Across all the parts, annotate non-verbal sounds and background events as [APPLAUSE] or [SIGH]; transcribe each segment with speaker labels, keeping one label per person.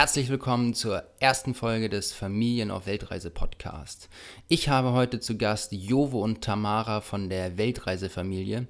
Speaker 1: Herzlich willkommen zur ersten Folge des Familien auf Weltreise Podcast. Ich habe heute zu Gast Jovo und Tamara von der Weltreisefamilie.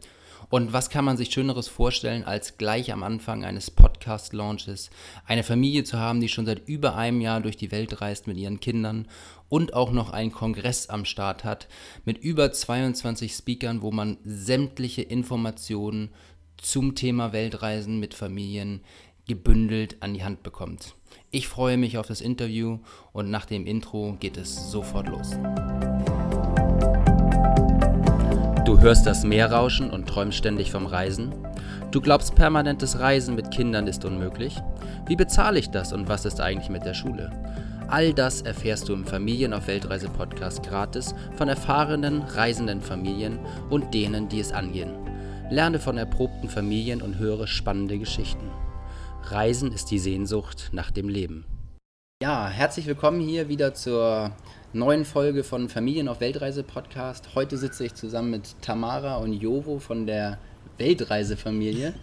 Speaker 1: Und was kann man sich Schöneres vorstellen, als gleich am Anfang eines Podcast-Launches eine Familie zu haben, die schon seit über einem Jahr durch die Welt reist mit ihren Kindern und auch noch einen Kongress am Start hat mit über 22 Speakern, wo man sämtliche Informationen zum Thema Weltreisen mit Familien gebündelt an die Hand bekommt. Ich freue mich auf das Interview und nach dem Intro geht es sofort los. Du hörst das Meer rauschen und träumst ständig vom Reisen? Du glaubst, permanentes Reisen mit Kindern ist unmöglich? Wie bezahle ich das und was ist eigentlich mit der Schule? All das erfährst du im Familien auf Weltreise Podcast gratis von erfahrenen, reisenden Familien und denen, die es angehen. Lerne von erprobten Familien und höre spannende Geschichten. Reisen ist die Sehnsucht nach dem Leben. Ja, herzlich willkommen hier wieder zur neuen Folge von Familien auf Weltreise Podcast. Heute sitze ich zusammen mit Tamara und Jovo von der Weltreisefamilie.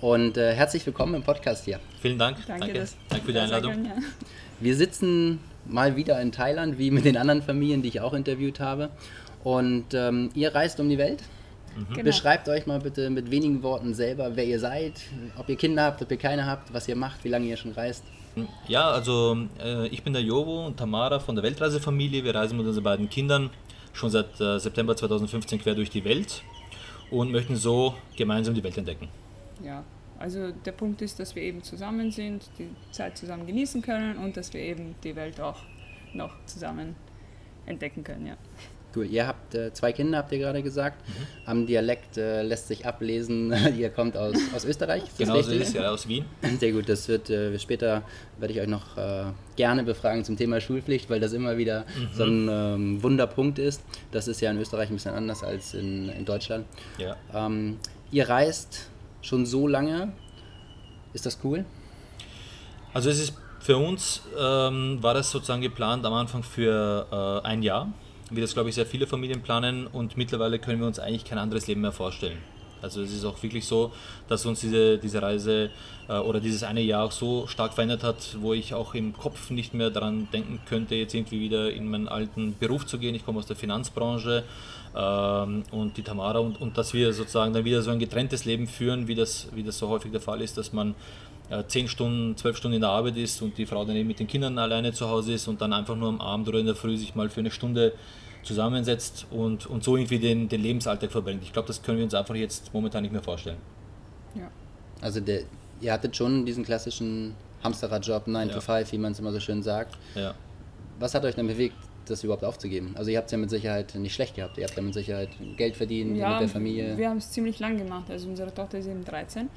Speaker 1: Und äh, herzlich willkommen im Podcast hier.
Speaker 2: Vielen Dank.
Speaker 3: Danke,
Speaker 2: Danke,
Speaker 3: das-
Speaker 2: Danke für die Einladung.
Speaker 3: Gern, ja.
Speaker 1: Wir sitzen mal wieder in Thailand, wie mit den anderen Familien, die ich auch interviewt habe. Und ähm, ihr reist um die Welt.
Speaker 3: Genau.
Speaker 1: Beschreibt euch mal bitte mit wenigen Worten selber, wer ihr seid, ob ihr Kinder habt, ob ihr keine habt, was ihr macht, wie lange ihr schon reist.
Speaker 2: Ja, also äh, ich bin der Jovo und Tamara von der Weltreisefamilie. Wir reisen mit unseren beiden Kindern schon seit äh, September 2015 quer durch die Welt und möchten so gemeinsam die Welt entdecken.
Speaker 3: ja, also der Punkt ist, dass wir eben zusammen sind, die Zeit zusammen genießen können und dass wir eben die Welt auch noch zusammen entdecken können, ja.
Speaker 1: Cool. Ihr habt äh, zwei Kinder, habt ihr gerade gesagt. Am Dialekt äh, lässt sich ablesen, [LAUGHS] ihr kommt aus, aus Österreich.
Speaker 2: Genau so ist es, ja, aus Wien.
Speaker 1: Sehr gut, das wird äh, später werde ich euch noch äh, gerne befragen zum Thema Schulpflicht, weil das immer wieder so ein ähm, Wunderpunkt ist. Das ist ja in Österreich ein bisschen anders als in, in Deutschland.
Speaker 2: Ja.
Speaker 1: Ähm, ihr reist schon so lange. Ist das cool?
Speaker 2: Also es ist für uns ähm, war das sozusagen geplant am Anfang für äh, ein Jahr, wie das glaube ich sehr viele Familien planen und mittlerweile können wir uns eigentlich kein anderes Leben mehr vorstellen. Also es ist auch wirklich so, dass uns diese, diese Reise äh, oder dieses eine Jahr auch so stark verändert hat, wo ich auch im Kopf nicht mehr daran denken könnte, jetzt irgendwie wieder in meinen alten Beruf zu gehen. Ich komme aus der Finanzbranche ähm, und die Tamara und, und dass wir sozusagen dann wieder so ein getrenntes Leben führen, wie das, wie das so häufig der Fall ist, dass man äh, zehn Stunden, zwölf Stunden in der Arbeit ist und die Frau dann eben mit den Kindern alleine zu Hause ist und dann einfach nur am Abend oder in der Früh sich mal für eine Stunde zusammensetzt und, und so irgendwie den, den Lebensalltag verbringt. Ich glaube, das können wir uns einfach jetzt momentan nicht mehr vorstellen.
Speaker 3: ja.
Speaker 1: Also der, ihr hattet schon diesen klassischen Hamsterradjob 9
Speaker 2: Ja.
Speaker 1: to 5, wie man es immer so schön sagt.
Speaker 2: Ja.
Speaker 1: Was hat euch denn bewegt, das überhaupt aufzugeben? Also ihr habt es ja mit Sicherheit nicht schlecht gehabt. Ihr habt ja mit Sicherheit Geld verdient
Speaker 3: ja,
Speaker 1: mit der Familie.
Speaker 3: wir haben es ziemlich lang gemacht. Also unsere Tochter ist eben 13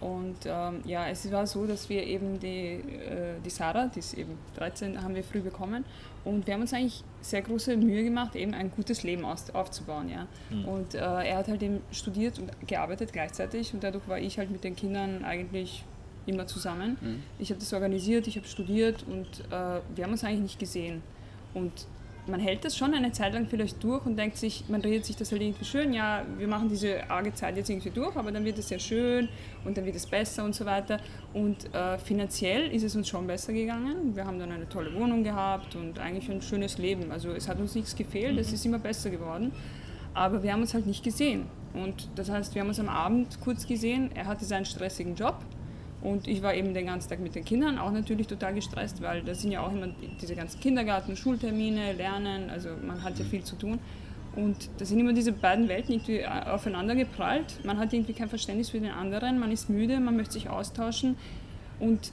Speaker 3: und ähm, ja, es war so, dass wir eben die, äh, die Sarah, die ist eben 13, haben wir früh bekommen und wir haben uns eigentlich sehr große Mühe gemacht, eben ein gutes Leben aus, aufzubauen, ja. Und äh, er hat halt eben studiert und gearbeitet gleichzeitig und dadurch war ich halt mit den Kindern eigentlich immer zusammen.
Speaker 1: Mhm.
Speaker 3: Ich habe das organisiert, ich habe studiert und äh, wir haben uns eigentlich nicht gesehen. Und man hält das schon eine Zeit lang vielleicht durch und denkt sich, man redet sich das halt irgendwie schön, ja, wir machen diese arge Zeit jetzt irgendwie durch, aber dann wird es ja schön und dann wird es besser und so weiter. Und äh, finanziell ist es uns schon besser gegangen. Wir haben dann eine tolle Wohnung gehabt und eigentlich ein schönes Leben. Also es hat uns nichts gefehlt, es ist immer besser geworden. Aber wir haben uns halt nicht gesehen. Und das heißt, wir haben uns am Abend kurz gesehen. Er hatte seinen stressigen Job. Und ich war eben den ganzen Tag mit den Kindern, auch natürlich total gestresst, weil da sind ja auch immer diese ganzen Kindergarten, Schultermine, Lernen, also man hat ja viel zu tun. Und da sind immer diese beiden Welten irgendwie aufeinander geprallt. Man hat irgendwie kein Verständnis für den anderen, man ist müde, man möchte sich austauschen. Und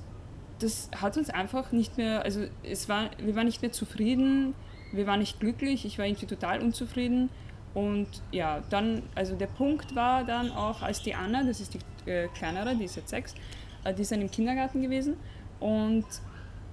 Speaker 3: das hat uns einfach nicht mehr, also es war, wir waren nicht mehr zufrieden, wir waren nicht glücklich, ich war irgendwie total unzufrieden. Und ja, dann, also der Punkt war dann auch, als die Anna, das ist die äh, kleinere, die ist jetzt sechs, äh, die ist dann im Kindergarten gewesen und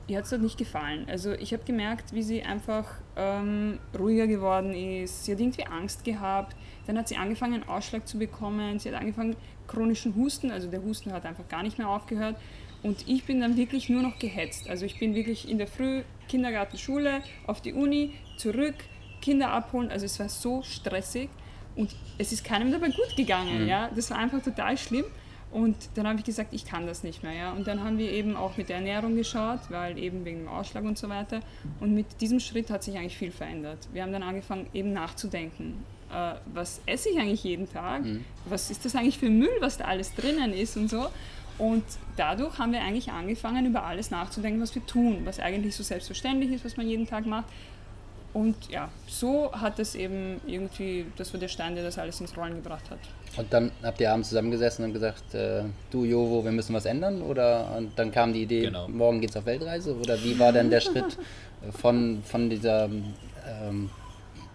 Speaker 3: ihr hat es dort nicht gefallen. Also ich habe gemerkt, wie sie einfach ähm, ruhiger geworden ist. Sie hat irgendwie Angst gehabt. Dann hat sie angefangen, einen Ausschlag zu bekommen. Sie hat angefangen, chronischen Husten, also der Husten hat einfach gar nicht mehr aufgehört. Und ich bin dann wirklich nur noch gehetzt. Also ich bin wirklich in der Früh, Kindergarten, Schule, auf die Uni, zurück, Kinder abholen. Also es war so stressig und es ist keinem dabei gut gegangen. Ja? Das war einfach total schlimm. Und dann habe ich gesagt, ich kann das nicht mehr. Ja? Und dann haben wir eben auch mit der Ernährung geschaut, weil eben wegen dem Ausschlag und so weiter. Und mit diesem Schritt hat sich eigentlich viel verändert. Wir haben dann angefangen, eben nachzudenken. Äh, was esse ich eigentlich jeden Tag? Mhm. Was ist das eigentlich für Müll, was da alles drinnen ist und so? Und dadurch haben wir eigentlich angefangen, über alles nachzudenken, was wir tun, was eigentlich so selbstverständlich ist, was man jeden Tag macht. Und ja, so hat es eben irgendwie, das war der Stein, der das alles ins Rollen gebracht hat.
Speaker 1: Und dann habt ihr abends zusammengesessen und gesagt, äh, du Jovo, wir müssen was ändern? Oder und dann kam die Idee, genau. morgen geht's auf Weltreise? Oder wie war denn der Schritt von, von dieser ähm,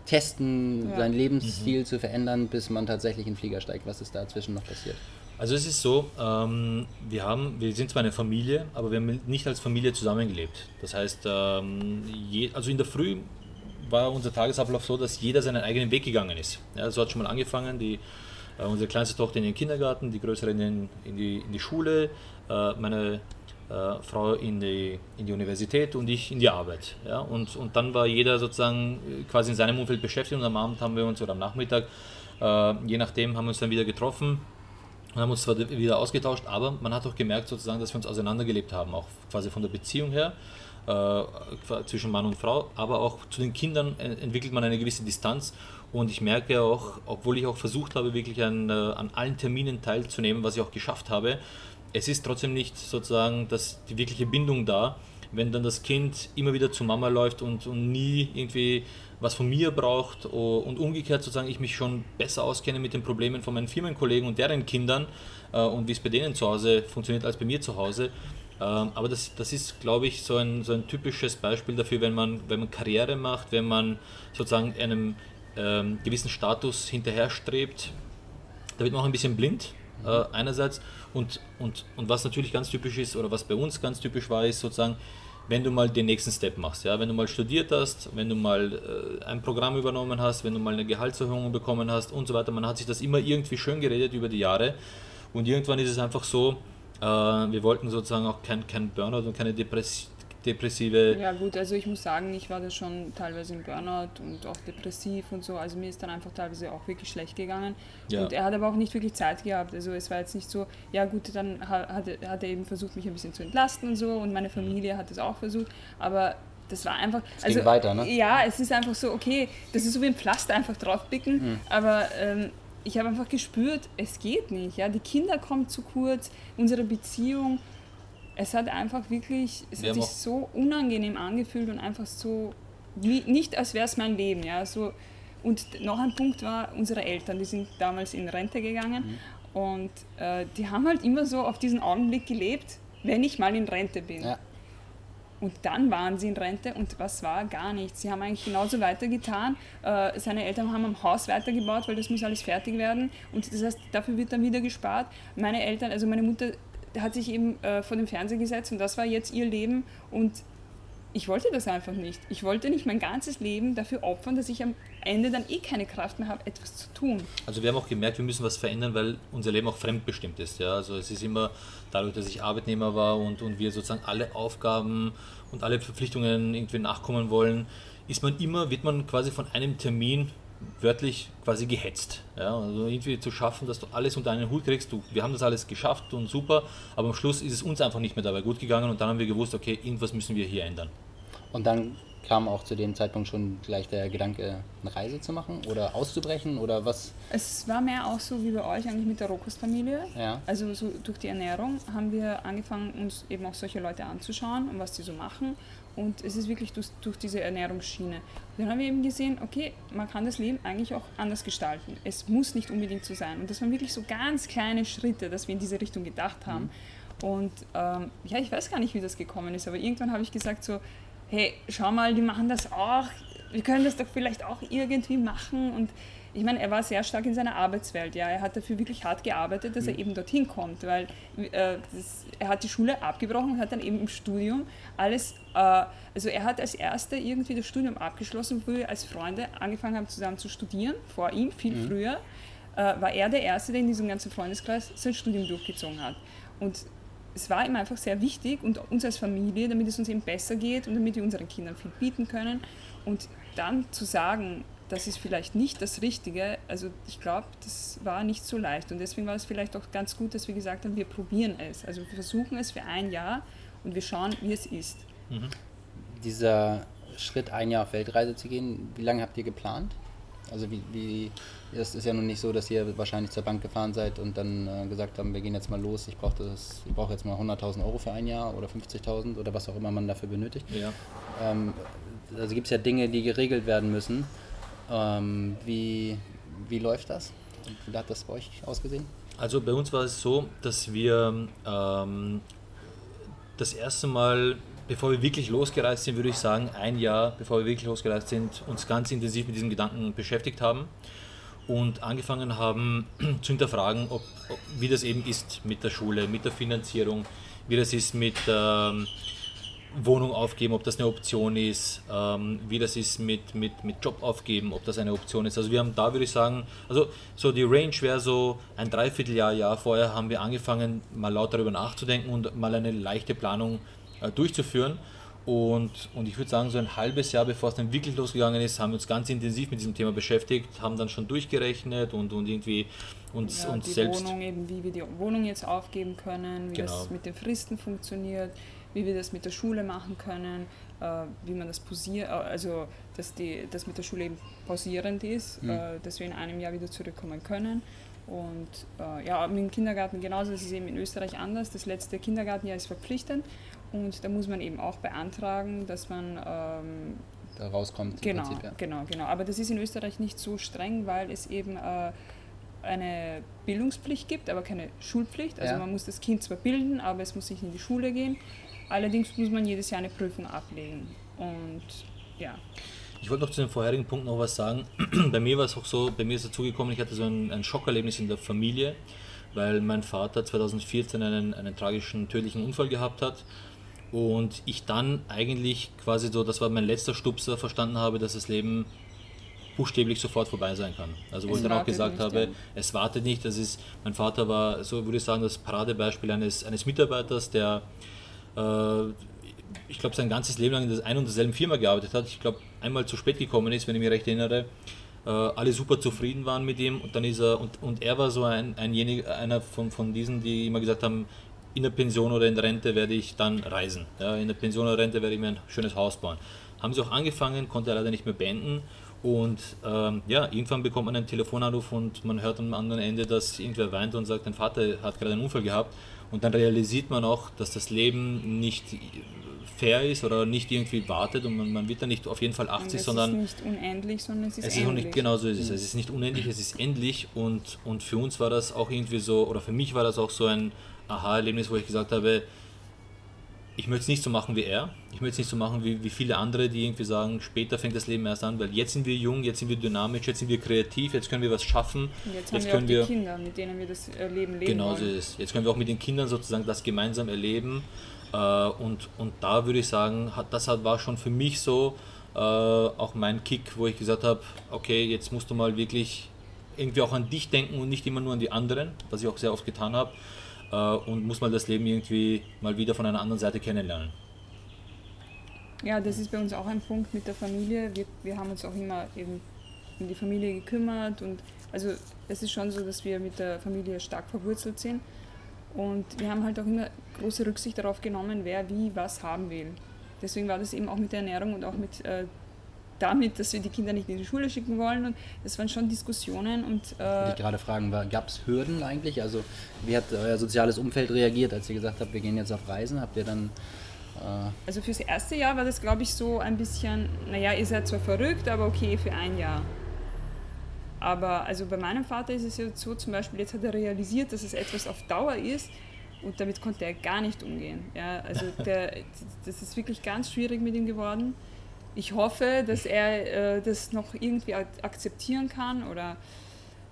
Speaker 1: Testen, ja. seinen Lebensstil mhm. zu verändern, bis man tatsächlich in den Flieger steigt? Was ist dazwischen noch passiert?
Speaker 2: Also es ist so, ähm, wir, haben, wir sind zwar eine Familie, aber wir haben nicht als Familie zusammengelebt. Das heißt, ähm, je, also in der Früh war unser Tagesablauf so, dass jeder seinen eigenen Weg gegangen ist. Ja, so hat schon mal angefangen, die, äh, unsere kleinste Tochter in den Kindergarten, die größere in, den, in, die, in die Schule, äh, meine äh, Frau in die, in die Universität und ich in die Arbeit. Ja? Und, und dann war jeder sozusagen quasi in seinem Umfeld beschäftigt und am Abend haben wir uns oder am Nachmittag, äh, je nachdem, haben wir uns dann wieder getroffen und haben uns zwar wieder ausgetauscht, aber man hat auch gemerkt sozusagen, dass wir uns auseinandergelebt haben, auch quasi von der Beziehung her äh, zwischen Mann und Frau, aber auch zu den Kindern entwickelt man eine gewisse Distanz und ich merke auch, obwohl ich auch versucht habe, wirklich an, äh, an allen Terminen teilzunehmen, was ich auch geschafft habe, es ist trotzdem nicht sozusagen dass die wirkliche Bindung da, wenn dann das Kind immer wieder zu Mama läuft und, und nie irgendwie was von mir braucht und umgekehrt sozusagen ich mich schon besser auskenne mit den Problemen von meinen Firmenkollegen und deren Kindern äh, und wie es bei denen zu Hause funktioniert als bei mir zu Hause. Ähm, aber das, das ist, glaube ich, so ein, so ein typisches Beispiel dafür, wenn man, wenn man Karriere macht, wenn man sozusagen einem ähm, gewissen Status hinterherstrebt, da wird man auch ein bisschen blind äh, einerseits. Und, und, und was natürlich ganz typisch ist oder was bei uns ganz typisch war, ist sozusagen, wenn du mal den nächsten Step machst, ja, wenn du mal studiert hast, wenn du mal äh, ein Programm übernommen hast, wenn du mal eine Gehaltserhöhung bekommen hast und so weiter, man hat sich das immer irgendwie schön geredet über die Jahre. Und irgendwann ist es einfach so, äh, wir wollten sozusagen auch kein, kein Burnout und keine Depression depressive.
Speaker 3: Ja gut, also ich muss sagen, ich war da schon teilweise im Burnout und auch depressiv und so. Also mir ist dann einfach teilweise auch wirklich schlecht gegangen. Ja. Und er hat aber auch nicht wirklich Zeit gehabt. Also es war jetzt nicht so, ja gut, dann hat, hat er eben versucht, mich ein bisschen zu entlasten und so und meine Familie hat es auch versucht. Aber das war einfach.
Speaker 1: Es also, weiter, ne?
Speaker 3: Ja, es ist einfach so, okay, das ist so wie ein Pflaster einfach draufpicken, mhm. aber ähm, ich habe einfach gespürt, es geht nicht. Ja? Die Kinder kommen zu kurz, unsere Beziehung es hat einfach wirklich, es hat sich so unangenehm angefühlt und einfach so, wie, nicht als wäre es mein Leben. Ja, so, und noch ein Punkt war, unsere Eltern, die sind damals in Rente gegangen mhm. und äh, die haben halt immer so auf diesen Augenblick gelebt, wenn ich mal in Rente bin. Ja. Und dann waren sie in Rente und was war? Gar nichts. Sie haben eigentlich genauso weitergetan. Äh, seine Eltern haben am Haus weitergebaut, weil das muss alles fertig werden. Und das heißt, dafür wird dann wieder gespart. Meine Eltern, also meine Mutter hat sich eben äh, vor den Fernseher gesetzt und das war jetzt ihr Leben und ich wollte das einfach nicht. Ich wollte nicht mein ganzes Leben dafür opfern, dass ich am Ende dann eh keine Kraft mehr habe, etwas zu tun.
Speaker 2: Also wir haben auch gemerkt, wir müssen was verändern, weil unser Leben auch fremdbestimmt ist. Ja? Also es ist immer dadurch, dass ich Arbeitnehmer war und, und wir sozusagen alle Aufgaben und alle Verpflichtungen irgendwie nachkommen wollen, ist man immer, wird man quasi von einem Termin wörtlich quasi gehetzt. Ja? Also irgendwie zu schaffen, dass du alles unter einen Hut kriegst. Du, wir haben das alles geschafft und super, aber am Schluss ist es uns einfach nicht mehr dabei gut gegangen und dann haben wir gewusst, okay, irgendwas müssen wir hier ändern.
Speaker 1: Und dann kam auch zu dem Zeitpunkt schon gleich der Gedanke, eine Reise zu machen oder auszubrechen oder was?
Speaker 3: Es war mehr auch so wie bei euch eigentlich mit der Rokus-Familie.
Speaker 1: Ja.
Speaker 3: Also so durch die Ernährung haben wir angefangen, uns eben auch solche Leute anzuschauen und was die so machen und es ist wirklich durch, durch diese Ernährungsschiene. dann haben wir eben gesehen, okay, man kann das Leben eigentlich auch anders gestalten. Es muss nicht unbedingt so sein. Und das waren wirklich so ganz kleine Schritte, dass wir in diese Richtung gedacht haben. Mhm. Und ähm, ja, ich weiß gar nicht, wie das gekommen ist, aber irgendwann habe ich gesagt so, hey, schau mal, die machen das auch. Wir können das doch vielleicht auch irgendwie machen. Und ich meine, er war sehr stark in seiner Arbeitswelt. Ja, er hat dafür wirklich hart gearbeitet, dass er mhm. eben dorthin kommt, weil äh, das, er hat die Schule abgebrochen und hat dann eben im Studium alles, äh, also er hat als erster irgendwie das Studium abgeschlossen, wo wir als Freunde angefangen haben zusammen zu studieren. Vor ihm viel mhm. früher äh, war er der erste, der in diesem ganzen Freundeskreis sein Studium durchgezogen hat. Und es war ihm einfach sehr wichtig und uns als Familie, damit es uns eben besser geht und damit wir unseren Kindern viel bieten können. Und dann zu sagen, das ist vielleicht nicht das Richtige. Also ich glaube, das war nicht so leicht. Und deswegen war es vielleicht auch ganz gut, dass wir gesagt haben, wir probieren es. Also wir versuchen es für ein Jahr und wir schauen, wie es ist.
Speaker 1: Mhm. Dieser Schritt, ein Jahr auf Weltreise zu gehen, wie lange habt ihr geplant? Also wie, wie es ist ja nun nicht so, dass ihr wahrscheinlich zur Bank gefahren seid und dann äh, gesagt haben, wir gehen jetzt mal los, ich brauche brauch jetzt mal 100.000 Euro für ein Jahr oder 50.000 oder was auch immer man dafür benötigt. Ja. Ähm, also gibt es ja Dinge, die geregelt werden müssen. Ähm, wie, wie läuft das? Wie hat das bei euch ausgesehen?
Speaker 2: Also bei uns war es so, dass wir ähm, das erste Mal bevor wir wirklich losgereist sind, würde ich sagen, ein Jahr bevor wir wirklich losgereist sind, uns ganz intensiv mit diesem Gedanken beschäftigt haben und angefangen haben [CLEARS THROAT] zu hinterfragen, ob, ob, wie das eben ist mit der Schule, mit der Finanzierung, wie das ist mit ähm, Wohnung aufgeben, ob das eine Option ist, ähm, wie das ist mit, mit, mit Job aufgeben, ob das eine Option ist. Also wir haben da, würde ich sagen, also so die Range wäre so ein Dreivierteljahr, Jahr vorher haben wir angefangen, mal laut darüber nachzudenken und mal eine leichte Planung äh, durchzuführen. Und, und ich würde sagen, so ein halbes Jahr bevor es dann wirklich losgegangen ist, haben wir uns ganz intensiv mit diesem Thema beschäftigt, haben dann schon durchgerechnet und, und irgendwie uns, ja, uns
Speaker 3: die
Speaker 2: selbst.
Speaker 3: Wohnung eben, wie wir die Wohnung jetzt aufgeben können, wie genau. das mit den Fristen funktioniert, wie wir das mit der Schule machen können, äh, wie man das pausiert, äh, also dass die, das mit der Schule eben pausierend ist, mhm. äh, dass wir in einem Jahr wieder zurückkommen können. Und äh, ja, mit dem Kindergarten genauso, das ist eben in Österreich anders. Das letzte Kindergartenjahr ist verpflichtend und da muss man eben auch beantragen, dass man ähm,
Speaker 1: da rauskommt.
Speaker 3: Genau, Prinzip, ja. genau, genau. Aber das ist in Österreich nicht so streng, weil es eben äh, eine Bildungspflicht gibt, aber keine Schulpflicht. Also ja. man muss das Kind zwar bilden, aber es muss nicht in die Schule gehen. Allerdings muss man jedes Jahr eine Prüfung ablegen. Und ja.
Speaker 2: Ich wollte noch zu dem vorherigen Punkt noch was sagen. [CLEARS THROAT] bei mir war es auch so, bei mir ist dazu gekommen, ich hatte so ein, ein Schockerlebnis in der Familie, weil mein Vater 2014 einen, einen tragischen, tödlichen Unfall gehabt hat und ich dann eigentlich quasi so, das war mein letzter Stupser, verstanden habe, dass das Leben buchstäblich sofort vorbei sein kann. Also wo es ich dann auch gesagt nicht, habe, ja. es wartet nicht. Das ist, mein Vater war, so würde ich sagen, das Paradebeispiel eines, eines Mitarbeiters, der ich glaube, sein ganzes Leben lang in der einen und derselben Firma gearbeitet hat. Ich glaube, einmal zu spät gekommen ist, wenn ich mich recht erinnere. Äh, alle super zufrieden waren mit ihm und dann ist er, und, und er war so ein, einjenig, einer von, von diesen, die immer gesagt haben, in der Pension oder in der Rente werde ich dann reisen. Ja, in der Pension oder Rente werde ich mir ein schönes Haus bauen. Haben sie auch angefangen, konnte er leider nicht mehr beenden. Und ähm, ja, irgendwann bekommt man einen Telefonanruf und man hört am anderen Ende, dass irgendwer weint und sagt, dein Vater hat gerade einen Unfall gehabt. Und dann realisiert man auch, dass das Leben nicht fair ist oder nicht irgendwie wartet und man, man wird dann nicht auf jeden Fall 80, sondern.
Speaker 3: Es ist nicht unendlich, sondern es ist, es
Speaker 2: ist endlich. Nicht, genau so ist es. Es ist nicht unendlich, es ist endlich und, und für uns war das auch irgendwie so, oder für mich war das auch so ein, Aha-Erlebnis, wo ich gesagt habe, ich möchte es nicht so machen wie er. Ich möchte es nicht so machen wie, wie viele andere, die irgendwie sagen, später fängt das Leben erst an, weil jetzt sind wir jung, jetzt sind wir dynamisch, jetzt sind wir kreativ, jetzt können wir was schaffen.
Speaker 3: Und jetzt, jetzt haben wir auch die wir, Kinder, mit denen wir das äh, Leben leben
Speaker 2: Genau so ist es. Jetzt können wir auch mit den Kindern sozusagen das gemeinsam erleben. Äh, und, und da würde ich sagen, das war schon für mich so äh, auch mein Kick, wo ich gesagt habe, okay, jetzt musst du mal wirklich irgendwie auch an dich denken und nicht immer nur an die anderen, was ich auch sehr oft getan habe und muss mal das Leben irgendwie mal wieder von einer anderen Seite kennenlernen.
Speaker 3: Ja, das ist bei uns auch ein Punkt mit der Familie. Wir, wir haben uns auch immer eben um die Familie gekümmert und also es ist schon so, dass wir mit der Familie stark verwurzelt sind und wir haben halt auch immer große Rücksicht darauf genommen, wer wie was haben will. Deswegen war das eben auch mit der Ernährung und auch mit äh, damit, dass wir die Kinder nicht in die Schule schicken wollen. Und das waren schon Diskussionen. Und,
Speaker 1: äh ich gerade fragen, gab es Hürden eigentlich? Also wie hat euer soziales Umfeld reagiert, als ihr gesagt habt, wir gehen jetzt auf Reisen? Habt ihr dann...
Speaker 3: Äh also fürs erste Jahr war das, glaube ich, so ein bisschen, naja, ihr seid zwar verrückt, aber okay für ein Jahr. Aber also bei meinem Vater ist es ja so zum Beispiel, jetzt hat er realisiert, dass es etwas auf Dauer ist und damit konnte er gar nicht umgehen. Ja, also [LAUGHS] der, das ist wirklich ganz schwierig mit ihm geworden ich hoffe, dass er äh, das noch irgendwie akzeptieren kann oder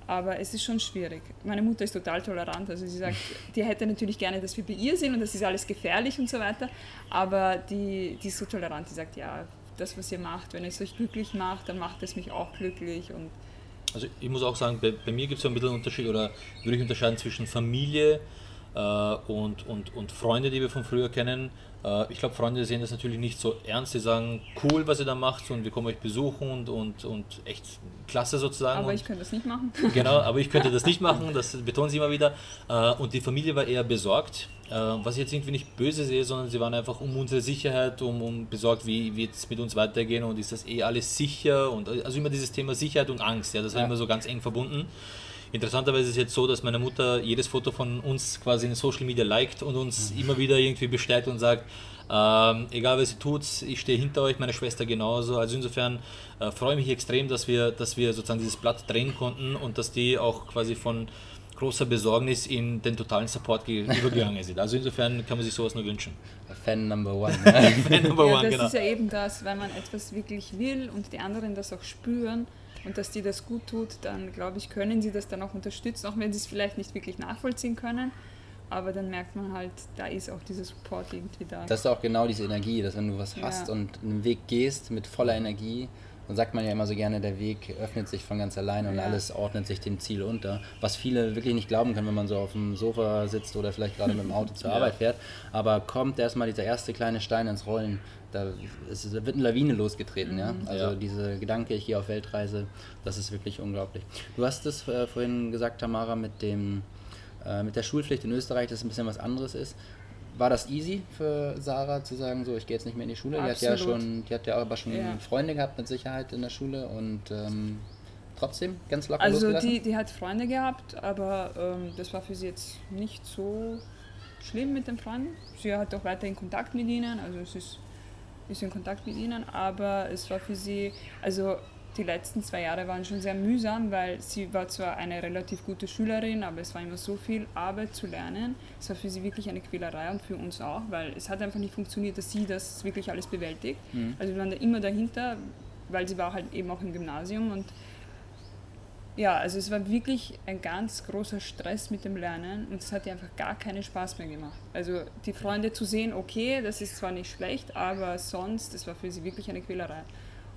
Speaker 3: aber es ist schon schwierig. Meine Mutter ist total tolerant, also sie sagt, die hätte natürlich gerne, dass wir bei ihr sind und das ist alles gefährlich und so weiter, aber die, die ist so tolerant, die sagt, ja, das, was ihr macht, wenn es euch glücklich macht, dann macht es mich auch glücklich und
Speaker 2: also ich muss auch sagen, bei, bei mir gibt es ja ein bisschen einen Unterschied oder würde ich unterscheiden zwischen Familie äh, und, und, und Freunde, die wir von früher kennen. Äh, ich glaube, Freunde sehen das natürlich nicht so ernst. Sie sagen, cool, was ihr da macht und wir kommen euch besuchen und, und, und echt klasse sozusagen.
Speaker 3: Aber
Speaker 2: und,
Speaker 3: ich könnte das nicht machen. [LAUGHS]
Speaker 2: Genau, aber ich könnte das nicht machen, das betonen sie immer wieder. Äh, und die Familie war eher besorgt, äh, was ich jetzt irgendwie nicht böse sehe, sondern sie waren einfach um unsere Sicherheit, um, um besorgt, wie wird es mit uns weitergehen und ist das eh alles sicher und also immer dieses Thema Sicherheit und Angst, ja, das war
Speaker 1: Ja.
Speaker 2: immer so ganz eng verbunden. Interessanterweise ist es jetzt so, dass meine Mutter jedes Foto von uns quasi in Social Media liked und uns immer wieder irgendwie bestärkt und sagt, ähm, egal was ihr tut, ich stehe hinter euch, meine Schwester genauso. Also insofern äh, freue ich mich extrem, dass wir, dass wir sozusagen dieses Blatt drehen konnten und dass die auch quasi von großer Besorgnis in den totalen Support ge- [LAUGHS] übergegangen sind. Also insofern kann man sich sowas nur wünschen.
Speaker 1: Fan Number One. [LAUGHS] ne?
Speaker 2: Fan number
Speaker 3: ja,
Speaker 2: one,
Speaker 3: das
Speaker 2: genau.
Speaker 3: ist ja eben das, wenn man etwas wirklich will und die anderen das auch spüren und dass die das gut tut, dann glaube ich, können sie das dann auch unterstützen, auch wenn sie es vielleicht nicht wirklich nachvollziehen können. Aber dann merkt man halt, da ist auch dieser Support irgendwie da.
Speaker 1: Das ist auch genau diese Energie, dass wenn du was
Speaker 3: Ja.
Speaker 1: hast und einen Weg gehst mit voller Energie, dann sagt man ja immer so gerne, der Weg öffnet sich von ganz alleine und
Speaker 3: Ja.
Speaker 1: alles ordnet sich dem Ziel unter. Was viele wirklich nicht glauben können, wenn man so auf dem Sofa sitzt oder vielleicht gerade mit dem Auto zur [LAUGHS]
Speaker 2: Ja.
Speaker 1: Arbeit fährt. Aber kommt erstmal dieser erste kleine Stein ins Rollen, da, ist, da wird eine Lawine losgetreten. Ja? Also
Speaker 2: Ja.
Speaker 1: diese Gedanke, ich gehe auf Weltreise, das ist wirklich unglaublich. Du hast es äh, vorhin gesagt, Tamara, mit dem äh, mit der Schulpflicht in Österreich, dass es ein bisschen was anderes ist. War das easy für Sarah zu sagen, so ich gehe jetzt nicht mehr in die Schule? Die hat ja
Speaker 3: Absolut.
Speaker 1: schon, die hat ja aber schon
Speaker 3: Ja.
Speaker 1: Freunde gehabt mit Sicherheit in der Schule und ähm, trotzdem ganz locker
Speaker 3: Also
Speaker 1: losgelassen.
Speaker 3: die, die hat Freunde gehabt, aber ähm, das war für sie jetzt nicht so schlimm mit den Freunden. Sie hat auch weiterhin Kontakt mit ihnen, also es ist, ist in Kontakt mit ihnen, aber es war für sie, also die letzten zwei Jahre waren schon sehr mühsam, weil sie war zwar eine relativ gute Schülerin, aber es war immer so viel Arbeit zu lernen. Es war für sie wirklich eine Quälerei und für uns auch, weil es hat einfach nicht funktioniert, dass sie das wirklich alles bewältigt. Also wir waren da immer dahinter, weil sie war halt eben auch im Gymnasium und ja, also es war wirklich ein ganz großer Stress mit dem Lernen und es hat ihr einfach gar keinen Spaß mehr gemacht. Also die Freunde zu sehen, okay, das ist zwar nicht schlecht, aber sonst, das war für sie wirklich eine Quälerei.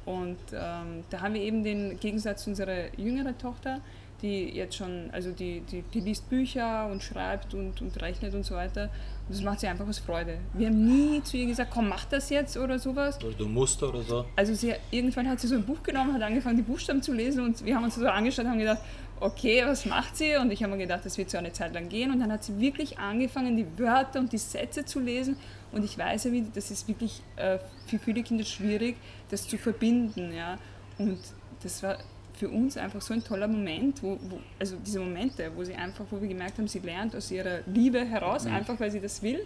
Speaker 3: Und ähm, da haben wir eben den Gegensatz zu unserer jüngeren Tochter, die jetzt schon, also die, die, die liest Bücher und schreibt und, und rechnet und so weiter. Und das macht sie einfach aus Freude. Wir haben nie zu ihr gesagt, komm, mach das jetzt oder sowas.
Speaker 2: Oder du musst oder so.
Speaker 3: Also sie, irgendwann hat sie so ein Buch genommen, hat angefangen, die Buchstaben zu lesen und wir haben uns so angeschaut und haben gedacht, okay, was macht sie? Und ich habe mir gedacht, das wird so eine Zeit lang gehen. Und dann hat sie wirklich angefangen, die Wörter und die Sätze zu lesen. Und ich weiß ja, das ist wirklich äh, für viele Kinder schwierig, das zu verbinden. Ja? Und das war für uns einfach so ein toller Moment, wo, wo, also diese Momente, wo sie einfach, wo wir gemerkt haben, sie lernt aus ihrer Liebe heraus, einfach weil sie das will.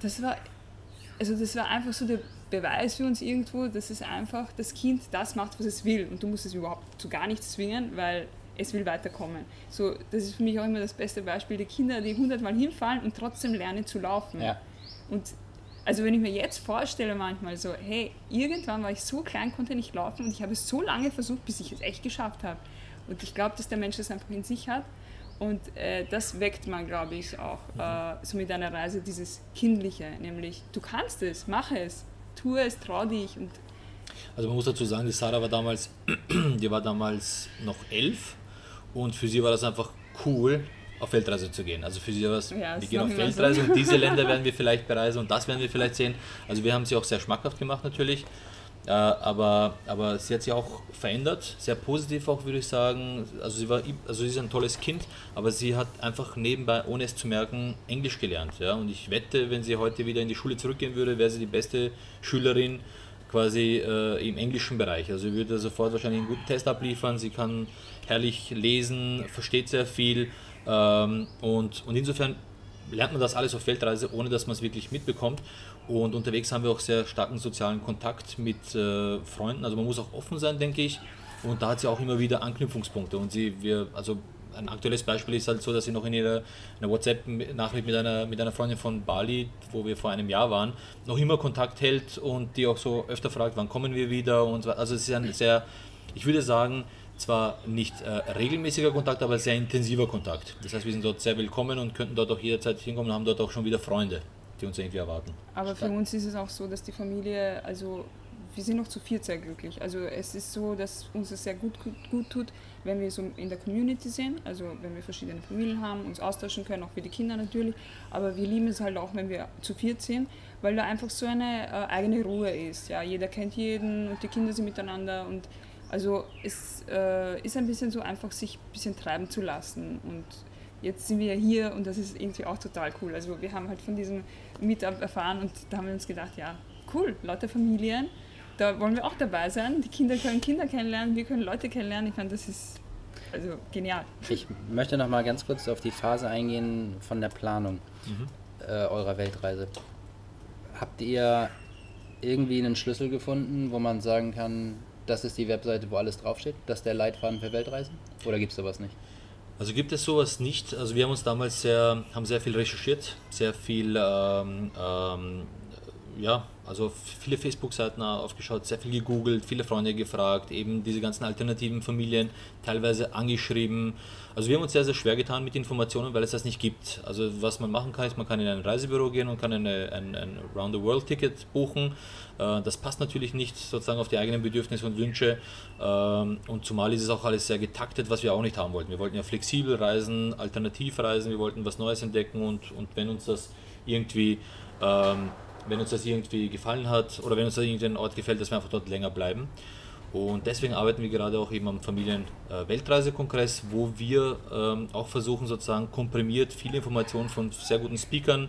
Speaker 3: Das war also das war einfach so der Beweis für uns irgendwo, dass es einfach das Kind das macht, was es will und du musst es überhaupt zu gar nichts zwingen, weil es will weiterkommen. So, das ist für mich auch immer das beste Beispiel, die Kinder, die hundertmal hinfallen und trotzdem lernen zu laufen.
Speaker 1: Ja.
Speaker 3: Und also wenn ich mir jetzt vorstelle manchmal so, hey, irgendwann war ich so klein, konnte nicht laufen und ich habe es so lange versucht, bis ich es echt geschafft habe. Und ich glaube, dass der Mensch das einfach in sich hat. Und äh, das weckt man, glaube ich, auch äh, so mit einer Reise, dieses Kindliche, nämlich du kannst es, mach es, tu es, trau dich. Und
Speaker 2: Also man muss dazu sagen, die Sarah war damals, [CLEARS THROAT] die war damals noch elf und für sie war das einfach cool, auf Weltreise zu gehen. Also für sie war es,
Speaker 3: Ja,
Speaker 2: wir gehen auf
Speaker 3: immer so.
Speaker 2: Weltreise und diese Länder [LAUGHS] werden wir vielleicht bereisen und das werden wir vielleicht sehen. Also wir haben sie auch sehr schmackhaft gemacht natürlich. Äh, aber, aber sie hat sich auch verändert, sehr positiv auch würde ich sagen. Also sie war, also sie ist ein tolles Kind, aber sie hat einfach nebenbei, ohne es zu merken, Englisch gelernt. Ja? Und ich wette, wenn sie heute wieder in die Schule zurückgehen würde, wäre sie die beste Schülerin quasi äh, im englischen Bereich. Also sie würde sofort wahrscheinlich einen guten Test abliefern, sie kann herrlich lesen, versteht sehr viel ähm, und, und insofern lernt man das alles auf Weltreise, ohne dass man es wirklich mitbekommt. Und unterwegs haben wir auch sehr starken sozialen Kontakt mit äh, Freunden. Also man muss auch offen sein, denke ich. Und da hat sie auch immer wieder Anknüpfungspunkte. Und sie, wir, also ein aktuelles Beispiel ist halt so, dass sie noch in ihrer WhatsApp-Nachricht mit einer, mit einer Freundin von Bali, wo wir vor einem Jahr waren, noch immer Kontakt hält und die auch so öfter fragt, wann kommen wir wieder. Und so. also es ist ein sehr, ich würde sagen, zwar nicht äh, regelmäßiger Kontakt, aber sehr intensiver Kontakt. Das heißt, wir sind dort sehr willkommen und könnten dort auch jederzeit hinkommen und haben dort auch schon wieder Freunde, die uns irgendwie erwarten.
Speaker 3: Aber für uns ist es auch so, dass die Familie, also wir sind noch zu viert sehr glücklich. Also es ist so, dass uns das sehr gut, gut, gut tut, wenn wir so in der Community sind, also wenn wir verschiedene Familien haben, uns austauschen können, auch für die Kinder natürlich. Aber wir lieben es halt auch, wenn wir zu viert sind, weil da einfach so eine äh, eigene Ruhe ist. Ja, jeder kennt jeden und die Kinder sind miteinander und also es äh, ist ein bisschen so einfach, sich ein bisschen treiben zu lassen und jetzt sind wir hier und das ist irgendwie auch total cool. Also wir haben halt von diesem Meetup erfahren und da haben wir uns gedacht, ja, cool, lauter Familien, da wollen wir auch dabei sein. Die Kinder können Kinder kennenlernen, wir können Leute kennenlernen. Ich meine, das ist also genial.
Speaker 1: Ich möchte noch mal ganz kurz auf die Phase eingehen von der Planung mhm. äh, eurer Weltreise. Habt ihr irgendwie einen Schlüssel gefunden, wo man sagen kann, das ist die Webseite, wo alles draufsteht? Das ist der Leitfaden für Weltreisen? Oder gibt es sowas nicht?
Speaker 2: Also gibt es sowas nicht. Also wir haben uns damals sehr, haben sehr viel recherchiert, sehr viel ähm, ähm, ja, also viele Facebook-Seiten aufgeschaut, sehr viel gegoogelt, viele Freunde gefragt, eben diese ganzen alternativen Familien teilweise angeschrieben. Also wir haben uns sehr, sehr schwer getan mit Informationen, weil es das nicht gibt. Also was man machen kann, ist, man kann in ein Reisebüro gehen und kann eine, ein, ein Round-the-World-Ticket buchen. Äh, das passt natürlich nicht sozusagen auf die eigenen Bedürfnisse und Wünsche. Ähm, und zumal ist es auch alles sehr getaktet, was wir auch nicht haben wollten. Wir wollten ja flexibel reisen, alternativ reisen, wir wollten was Neues entdecken und, und wenn uns das irgendwie ähm, wenn uns das irgendwie gefallen hat oder wenn uns da irgendein Ort gefällt, dass wir einfach dort länger bleiben. Und deswegen arbeiten wir gerade auch eben am Familien-Weltreisekongress, wo wir ähm, auch versuchen, sozusagen komprimiert viele Informationen von sehr guten Speakern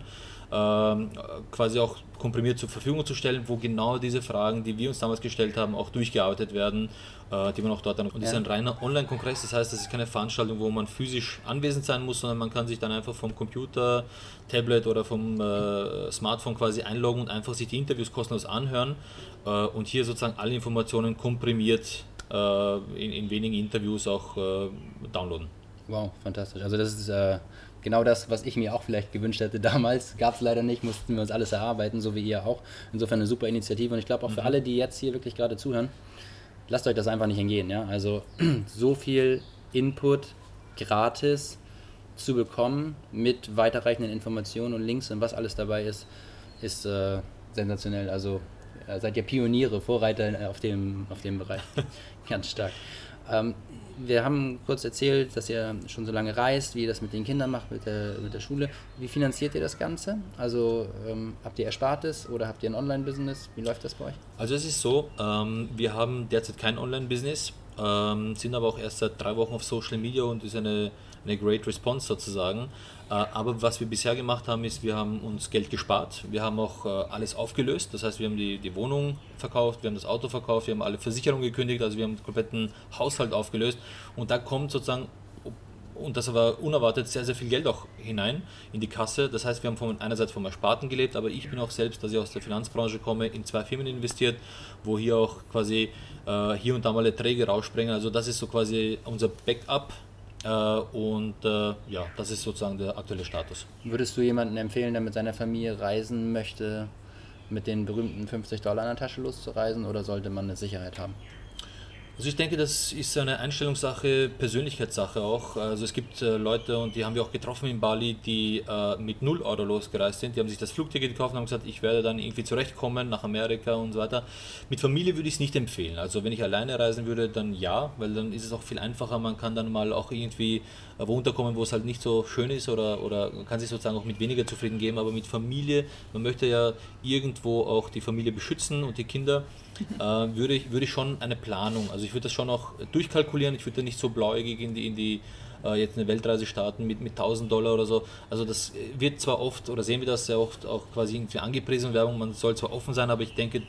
Speaker 2: quasi auch komprimiert zur Verfügung zu stellen, wo genau diese Fragen, die wir uns damals gestellt haben, auch durchgearbeitet werden, äh, die man auch dort dann. Und es ja. ist ein reiner Online-Kongress, das heißt, das ist keine Veranstaltung, wo man physisch anwesend sein muss, sondern man kann sich dann einfach vom Computer, Tablet oder vom äh, Smartphone quasi einloggen und einfach sich die Interviews kostenlos anhören äh, und hier sozusagen alle Informationen komprimiert äh, in, in, wenigen Interviews auch downloaden.
Speaker 1: Wow, fantastisch. Also das ist genau das, was ich mir auch vielleicht gewünscht hätte [LAUGHS] damals. Gab es leider nicht, mussten wir uns alles erarbeiten, so wie ihr auch. Insofern eine super Initiative und ich glaube auch für mhm. alle, die jetzt hier wirklich gerade zuhören, lasst euch das einfach nicht entgehen. Ja? Also [CLEARS THROAT] so viel Input gratis zu bekommen mit weiterreichenden Informationen und Links und was alles dabei ist, ist äh, sensationell. Also äh, seid ihr Pioniere, Vorreiter auf dem, auf dem Bereich. [LAUGHS] Ganz stark. Ähm, wir haben kurz erzählt, dass ihr schon so lange reist, wie ihr das mit den Kindern macht, mit der, mit der Schule. Wie finanziert ihr das Ganze? Also ähm, habt ihr Erspartes oder habt ihr ein Online-Business? Wie läuft das bei euch?
Speaker 2: Also es ist so, ähm, wir haben derzeit kein Online-Business, ähm, sind aber auch erst seit drei Wochen auf Social Media und ist eine, eine Great Response sozusagen. Äh, aber was wir bisher gemacht haben, ist, wir haben uns Geld gespart. Wir haben auch äh, alles aufgelöst. Das heißt, wir haben die, die Wohnung verkauft, wir haben das Auto verkauft, wir haben alle Versicherungen gekündigt, also wir haben den kompletten Haushalt aufgelöst. Und da kommt sozusagen, und das war unerwartet, sehr, sehr viel Geld auch hinein in die Kasse. Das heißt, wir haben von, einerseits vom Ersparten gelebt, aber ich bin auch selbst, dass ich aus der Finanzbranche komme, in zwei Firmen investiert, wo hier auch quasi äh, hier und da mal Erträge rausspringen. Also das ist so quasi unser Backup und äh, ja, das ist sozusagen der aktuelle Status.
Speaker 1: Würdest du jemanden empfehlen, der mit seiner Familie reisen möchte, mit den berühmten 50 Dollar in der Tasche loszureisen oder sollte man eine Sicherheit haben?
Speaker 2: Also ich denke, das ist eine Einstellungssache, Persönlichkeitssache auch. Also es gibt äh, Leute und die haben wir auch getroffen in Bali, die äh, mit 0 Euro losgereist sind. Die haben sich das Flugticket gekauft und haben gesagt, ich werde dann irgendwie zurechtkommen nach Amerika und so weiter. Mit Familie würde ich es nicht empfehlen. Also wenn ich alleine reisen würde, dann ja, weil dann ist es auch viel einfacher. Man kann dann mal auch irgendwie äh, wo unterkommen, wo es halt nicht so schön ist oder, oder kann sich sozusagen auch mit weniger zufrieden geben. Aber mit Familie, man möchte ja irgendwo auch die Familie beschützen und die Kinder äh, würde, ich, würde ich schon eine Planung, also ich würde das schon auch durchkalkulieren, ich würde nicht so blauäugig in die, in die äh, jetzt eine Weltreise starten mit, mit 1000 Dollar oder so. Also das wird zwar oft, oder sehen wir das sehr oft auch quasi irgendwie angepriesen, Werbung, man soll zwar offen sein, aber ich denke,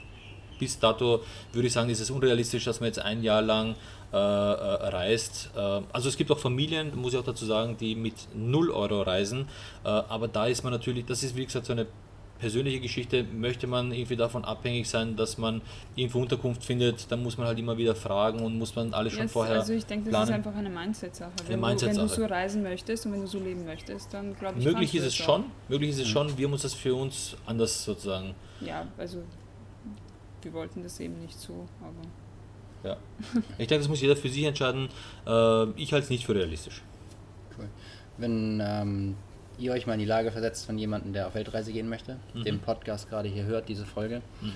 Speaker 2: bis dato würde ich sagen, ist es unrealistisch, dass man jetzt ein Jahr lang äh, äh reist. Äh, also es gibt auch Familien, muss ich auch dazu sagen, die mit 0 Euro reisen, äh, aber da ist man natürlich, das ist wie gesagt so eine persönliche Geschichte, möchte man irgendwie davon abhängig sein, dass man irgendwo Unterkunft findet, dann muss man halt immer wieder fragen und muss man alles schon yes, vorher
Speaker 3: Also ich denke, das planen. ist einfach eine Mindset-Sache. Wenn, Mindset wenn, du so reisen möchtest und wenn du so leben möchtest, dann glaube ich,
Speaker 2: Möglich ist es schon, möglich ist es schon, wir haben uns das für uns anders sozusagen...
Speaker 3: Ja, also wir wollten das eben nicht so, aber...
Speaker 2: Ja, ich denke, das muss jeder für sich entscheiden. Äh, ich halte es nicht für realistisch.
Speaker 1: Cool. Wenn ähm, ihr euch mal in die Lage versetzt von jemandem, der auf Weltreise gehen möchte, mhm. den Podcast gerade hier hört, diese Folge, mhm.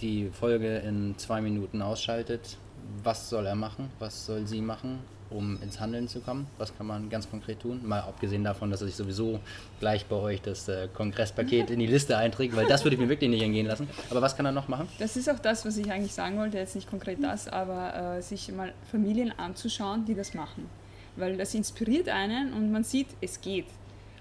Speaker 1: die Folge in zwei Minuten ausschaltet, was soll er machen? Was soll sie machen? um ins Handeln zu kommen? Was kann man ganz konkret tun? Mal abgesehen davon, dass ich sowieso gleich bei euch das äh, Kongresspaket in die Liste einträge, weil das würde ich mir wirklich nicht entgehen lassen. Aber was kann er noch machen?
Speaker 3: Das ist auch das, was ich eigentlich sagen wollte, jetzt nicht konkret das, aber äh, sich mal Familien anzuschauen, die das machen. Weil das inspiriert einen und man sieht, es geht.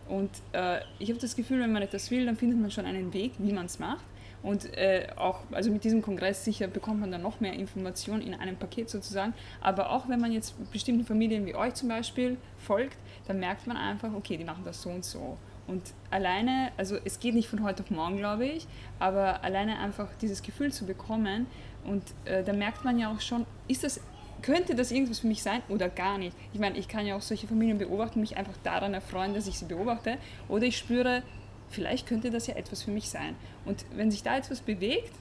Speaker 3: Und äh, ich habe das Gefühl, wenn man etwas will, dann findet man schon einen Weg, wie man es macht. Und äh, auch, also mit diesem Kongress sicher bekommt man dann noch mehr Informationen in einem Paket sozusagen. Aber auch wenn man jetzt bestimmten Familien wie euch zum Beispiel folgt, dann merkt man einfach, okay, die machen das so und so. Und alleine, also es geht nicht von heute auf morgen, glaube ich, aber alleine einfach dieses Gefühl zu bekommen und äh, da merkt man ja auch schon, ist das, könnte das irgendwas für mich sein oder gar nicht? Ich meine, ich kann ja auch solche Familien beobachten, mich einfach daran erfreuen, dass ich sie beobachte oder ich spüre, vielleicht könnte das ja etwas für mich sein. Und wenn sich da etwas bewegt,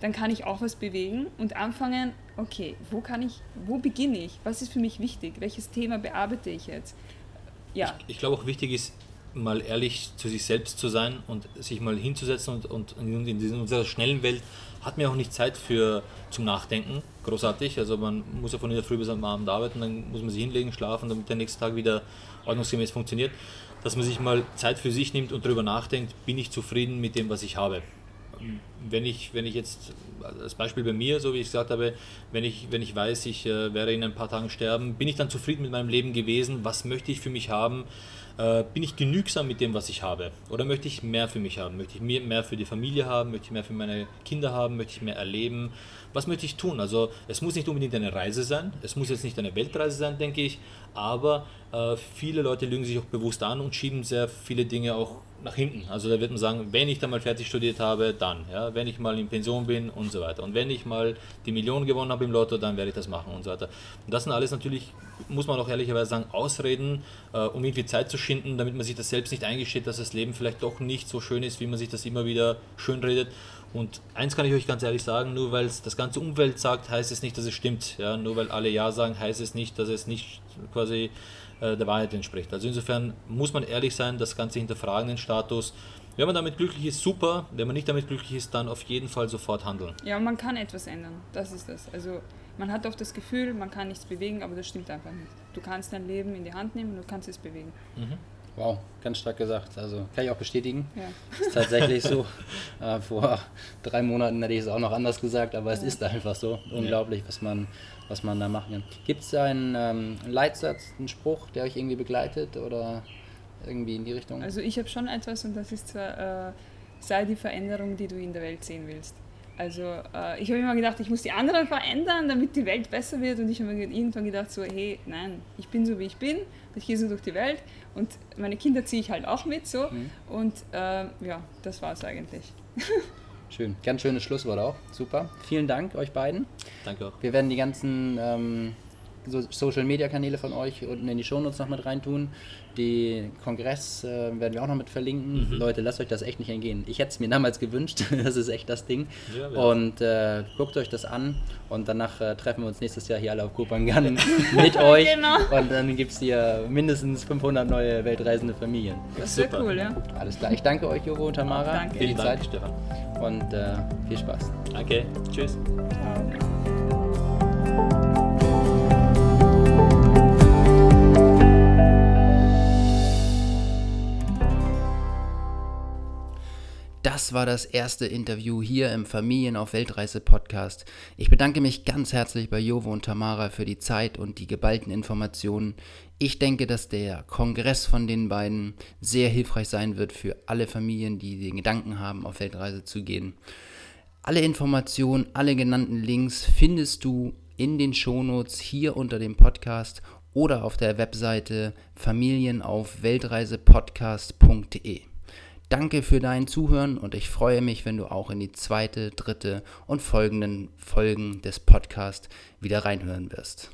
Speaker 3: dann kann ich auch was bewegen und anfangen, okay, wo kann ich, wo beginne ich? Was ist für mich wichtig? Welches Thema bearbeite ich jetzt?
Speaker 2: Ja. Ich, ich glaube auch wichtig ist, mal ehrlich zu sich selbst zu sein und sich mal hinzusetzen und, und in, dieser, unserer schnellen Welt hat man auch nicht Zeit für zum Nachdenken, großartig. Also man muss ja von der Früh bis am Abend arbeiten, dann muss man sich hinlegen, schlafen, damit der nächste Tag wieder ordnungsgemäß funktioniert dass man sich mal Zeit für sich nimmt und darüber nachdenkt, bin ich zufrieden mit dem, was ich habe. Wenn ich, wenn ich jetzt, als Beispiel bei mir, so wie ich gesagt habe, wenn ich, wenn ich weiß, ich äh, werde in ein paar Tagen sterben, bin ich dann zufrieden mit meinem Leben gewesen? Was möchte ich für mich haben? Äh, bin ich genügsam mit dem, was ich habe? Oder möchte ich mehr für mich haben? Möchte ich mehr für die Familie haben? Möchte ich mehr für meine Kinder haben? Möchte ich mehr erleben? Was möchte ich tun? Also es muss nicht unbedingt eine Reise sein, es muss jetzt nicht eine Weltreise sein, denke ich, aber äh, viele Leute lügen sich auch bewusst an und schieben sehr viele Dinge auch nach hinten. Also da wird man sagen, wenn ich dann mal fertig studiert habe, dann. Ja, wenn ich mal in Pension bin und so weiter. Und wenn ich mal die Million gewonnen habe im Lotto, dann werde ich das machen und so weiter. Und das sind alles natürlich, muss man auch ehrlicherweise sagen, Ausreden, äh, um irgendwie Zeit zu schinden, damit man sich das selbst nicht eingesteht, dass das Leben vielleicht doch nicht so schön ist, wie man sich das immer wieder schön redet. Und eins kann ich euch ganz ehrlich sagen, nur weil es das ganze Umwelt sagt, heißt es nicht, dass es stimmt. Ja, nur weil alle Ja sagen, heißt es nicht, dass es nicht quasi der Wahrheit entspricht. Also insofern muss man ehrlich sein, das Ganze hinterfragen, den Status. Wenn man damit glücklich ist, super. Wenn man nicht damit glücklich ist, dann auf jeden Fall sofort handeln.
Speaker 3: Ja, man kann etwas ändern. Das ist das. Also man hat oft das Gefühl, man kann nichts bewegen, aber das stimmt einfach nicht. Du kannst dein Leben in die Hand nehmen und du kannst es bewegen.
Speaker 1: Mhm. Wow, ganz stark gesagt. Also kann ich auch bestätigen. Ja. [LAUGHS] Ist tatsächlich so. Äh, vor drei Monaten hätte ich es auch noch anders gesagt, aber es ist einfach so. Unglaublich, was man, was man da machen kann. Gibt es einen ähm, Leitsatz, einen Spruch, der euch irgendwie begleitet oder irgendwie in die Richtung?
Speaker 3: Also ich habe schon etwas und das ist zwar, äh, sei die Veränderung, die du in der Welt sehen willst. Also äh, ich habe immer gedacht, ich muss die anderen verändern, damit die Welt besser wird. Und ich habe mir irgendwann gedacht, so, hey, nein, ich bin so, wie ich bin. Ich gehe so durch die Welt und meine Kinder ziehe ich halt auch mit so. Mhm. Und äh, ja, das war es eigentlich. [LAUGHS]
Speaker 1: Schön, ganz schönes Schlusswort auch. Super. Vielen Dank euch beiden.
Speaker 2: Danke auch.
Speaker 1: Wir werden die ganzen ähm, so Social Media Kanäle von euch unten in die Shownotes noch mit reintun. Die Kongress äh, werden wir auch noch mit verlinken. Mhm. Leute, lasst euch das echt nicht entgehen. Ich hätte es mir damals gewünscht. [LAUGHS] das ist echt das Ding. Ja, ja. Und äh, guckt euch das an. Und danach äh, treffen wir uns nächstes Jahr hier alle auf Kopangan [LAUGHS] mit euch. Genau. Und dann gibt es hier mindestens 500 neue weltreisende Familien.
Speaker 3: Das ist sehr cool, ja.
Speaker 1: Alles klar. Ich danke euch, Juro und Tamara,
Speaker 3: danke.
Speaker 1: für die Dank, Zeit. Stefan. Und äh, viel Spaß.
Speaker 2: Danke. Tschüss. Ciao.
Speaker 1: Das war das erste Interview hier im Familien auf Weltreise Podcast. Ich bedanke mich ganz herzlich bei Jovo und Tamara für die Zeit und die geballten Informationen. Ich denke, dass der Kongress von den beiden sehr hilfreich sein wird für alle Familien, die den Gedanken haben, auf Weltreise zu gehen. Alle Informationen, alle genannten Links findest du in den Shownotes hier unter dem Podcast oder auf der Webseite familienaufweltreisepodcast.de. Danke für dein Zuhören und ich freue mich, wenn du auch in die zweite, dritte und folgenden Folgen des Podcasts wieder reinhören wirst.